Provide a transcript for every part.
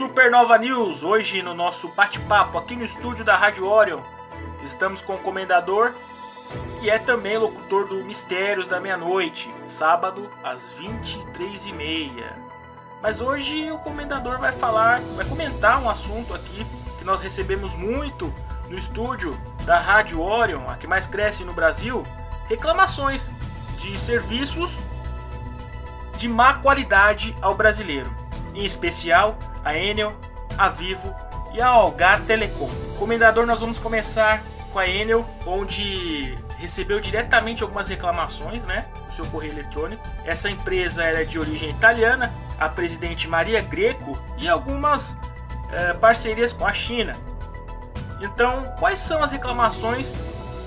Supernova News, hoje no nosso bate-papo aqui no estúdio da Rádio Orion. Estamos com o comendador, que é também locutor do Mistérios da Meia-Noite, sábado às 23h30. Mas hoje o comendador vai falar, vai comentar um assunto aqui que nós recebemos muito no estúdio da Rádio Orion, a que mais cresce no Brasil, reclamações de serviços de má qualidade ao brasileiro, em especial a Enel, a Vivo e a Algar Telecom. Comendador, nós vamos começar com a Enel, onde recebeu diretamente algumas reclamações, né, no seu correio eletrônico. Essa empresa era de origem italiana, a presidente Maria Greco e algumas é, parcerias com a China. Então, quais são as reclamações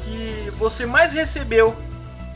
que você mais recebeu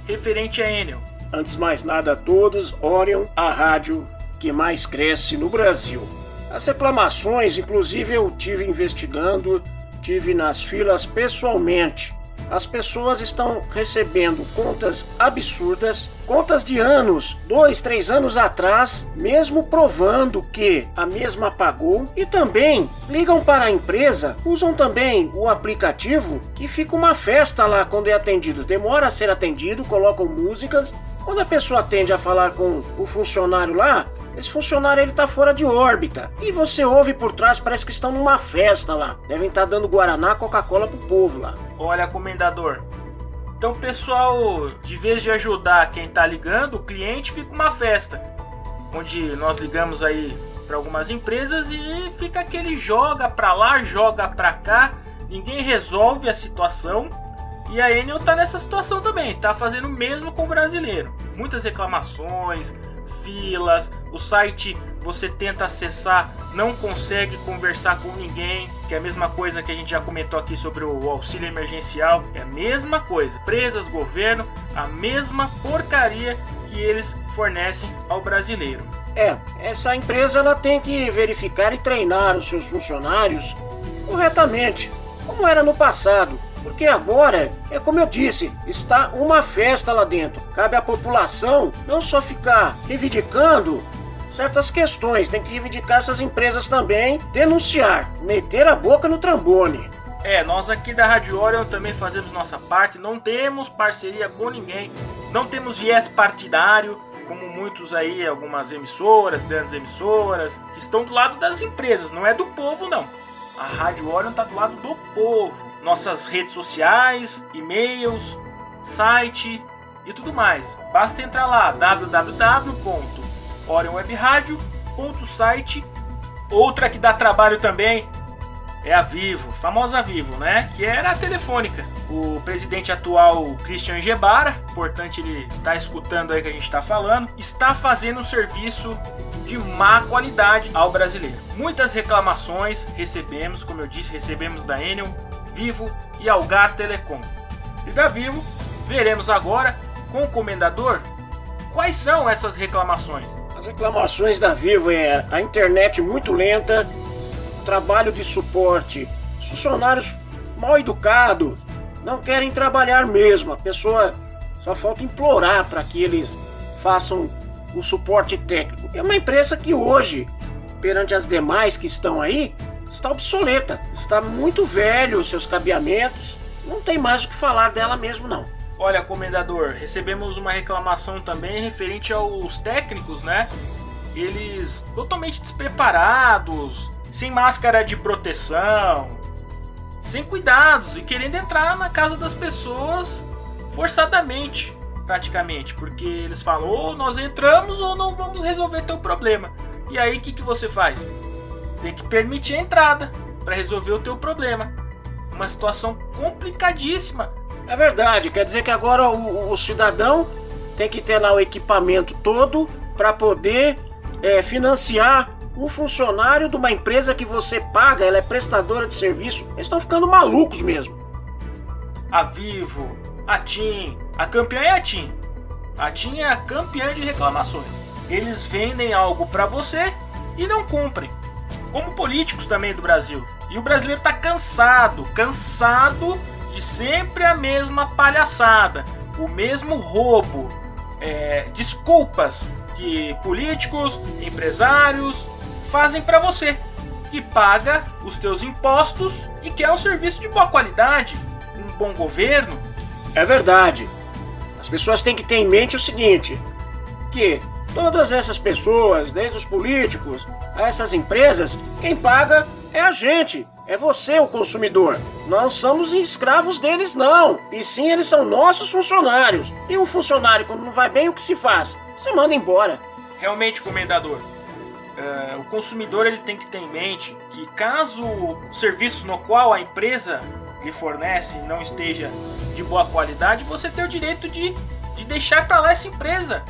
referente a Enel? Antes mais nada a todos, Orion, a rádio que mais cresce no Brasil. As reclamações, inclusive eu tive investigando, tive nas filas pessoalmente. As pessoas estão recebendo contas absurdas, contas de anos, dois, três anos atrás, mesmo provando que a mesma pagou, e também ligam para a empresa, usam também o aplicativo que fica uma festa lá quando é atendido. Demora a ser atendido, colocam músicas. Quando a pessoa atende a falar com o funcionário lá, esse funcionário ele tá fora de órbita. E você ouve por trás, parece que estão numa festa lá. Devem estar tá dando Guaraná, Coca-Cola pro povo lá. Olha, comendador. Então, pessoal, de vez de ajudar quem tá ligando, o cliente fica uma festa. Onde nós ligamos aí para algumas empresas e fica aquele joga pra lá, joga pra cá, ninguém resolve a situação. E a Enel tá nessa situação também, tá fazendo o mesmo com o brasileiro. Muitas reclamações, filas, o site você tenta acessar, não consegue conversar com ninguém, que é a mesma coisa que a gente já comentou aqui sobre o auxílio emergencial, é a mesma coisa. Empresas, governo, a mesma porcaria que eles fornecem ao brasileiro. É, essa empresa ela tem que verificar e treinar os seus funcionários corretamente, como era no passado. Porque agora, é como eu disse, está uma festa lá dentro. Cabe à população não só ficar reivindicando certas questões, tem que reivindicar essas empresas também, denunciar, meter a boca no trambone. É, nós aqui da Rádio Orion também fazemos nossa parte, não temos parceria com ninguém, não temos viés partidário, como muitos aí, algumas emissoras, grandes emissoras, que estão do lado das empresas, não é do povo não. A Rádio Orion está do lado do povo nossas redes sociais, e-mails, site e tudo mais. Basta entrar lá www.orionwebradio.site. Outra que dá trabalho também é a Vivo, famosa Vivo, né? Que era a telefônica. O presidente atual, Christian Gebara, importante ele estar tá escutando aí que a gente está falando, está fazendo um serviço de má qualidade ao brasileiro. Muitas reclamações recebemos, como eu disse, recebemos da Enel, Vivo e Algar Telecom. E da Vivo, veremos agora com o comendador quais são essas reclamações. As reclamações da Vivo é a internet muito lenta, trabalho de suporte, funcionários mal educados, não querem trabalhar mesmo. A pessoa só falta implorar para que eles façam o suporte técnico. É uma empresa que hoje, perante as demais que estão aí, está obsoleta, está muito velho os seus cabeamentos, não tem mais o que falar dela mesmo não. Olha, comendador, recebemos uma reclamação também referente aos técnicos, né? Eles totalmente despreparados, sem máscara de proteção, sem cuidados e querendo entrar na casa das pessoas forçadamente, praticamente, porque eles falam: ou nós entramos ou não vamos resolver teu problema. E aí o que, que você faz? tem que permitir a entrada para resolver o teu problema. Uma situação complicadíssima. É verdade, quer dizer que agora o, o cidadão tem que ter lá o equipamento todo para poder é, financiar um funcionário de uma empresa que você paga, ela é prestadora de serviço. Eles estão ficando malucos mesmo. A Vivo, a TIM, a campeã é a TIM. A TIM é a campeã de reclamações. Eles vendem algo para você e não cumprem como políticos também do Brasil. E o brasileiro está cansado, cansado de sempre a mesma palhaçada, o mesmo roubo, é, desculpas que políticos, empresários fazem para você. que paga os teus impostos e quer um serviço de boa qualidade, um bom governo. É verdade. As pessoas têm que ter em mente o seguinte: que todas essas pessoas, desde os políticos a essas empresas, quem paga é a gente, é você, o consumidor. Não somos escravos deles, não. E sim, eles são nossos funcionários. E um funcionário, quando não vai bem, o que se faz? Se manda embora. Realmente, comendador, uh, o consumidor ele tem que ter em mente que caso o serviço no qual a empresa lhe fornece não esteja de boa qualidade, você tem o direito de, de deixar para lá essa empresa.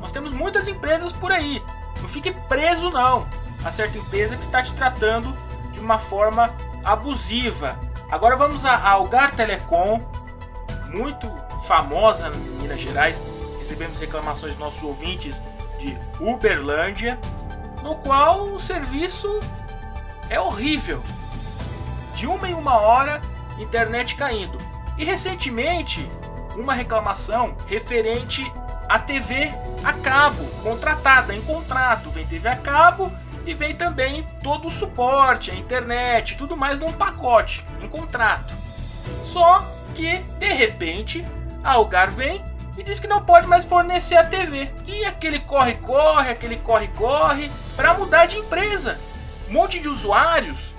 Nós temos muitas empresas por aí. Não fique preso não a certa empresa que está te tratando de uma forma abusiva. Agora vamos a Algar Telecom, muito famosa em Minas Gerais. Recebemos reclamações dos nossos ouvintes de Uberlândia, no qual o serviço é horrível. De uma em uma hora, internet caindo. E recentemente, uma reclamação referente à TV a cabo, contratada em contrato. Vem TV a cabo e vem também todo o suporte, a internet, tudo mais num pacote, em contrato. Só que, de repente, a Algar vem e diz que não pode mais fornecer a TV. E aquele corre-corre, aquele corre-corre, para mudar de empresa. Um monte de usuários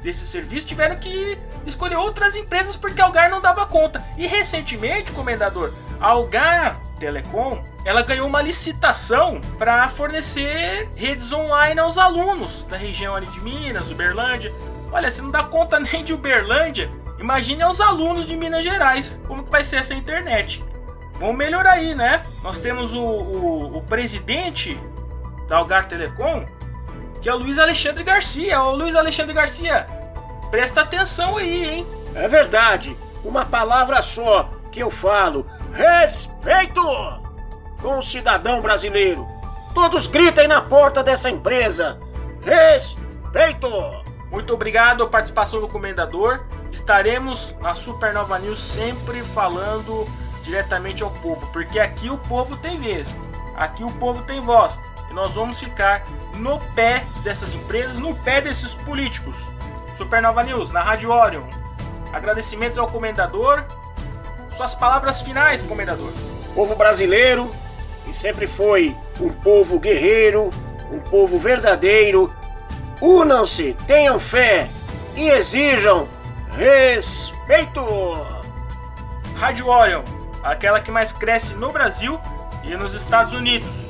desse serviço tiveram que escolher outras empresas porque a Algar não dava conta. E recentemente, comendador, a Algar Telecom, ela ganhou uma licitação para fornecer redes online aos alunos da região ali de Minas, Uberlândia. Olha, se não dá conta nem de Uberlândia, imagine aos alunos de Minas Gerais como que vai ser essa internet. Vamos melhorar aí, né? Nós temos o, o, o presidente da Algar Telecom, que é o Luiz Alexandre Garcia. Ô Luiz Alexandre Garcia, presta atenção aí, hein? É verdade. Uma palavra só que eu falo: respeito! Com o cidadão brasileiro. Todos gritem na porta dessa empresa: respeito! Muito obrigado participação do comendador. Estaremos na Supernova News sempre falando diretamente ao povo, porque aqui o povo tem vez, aqui o povo tem voz. E nós vamos ficar no pé dessas empresas, no pé desses políticos. Supernova News, na Rádio Orion. Agradecimentos ao comendador. Suas palavras finais, comendador. Povo brasileiro, sempre foi um povo guerreiro, um povo verdadeiro, unam-se, tenham fé e exijam respeito. Rádio Orion, aquela que mais cresce no Brasil e nos Estados Unidos.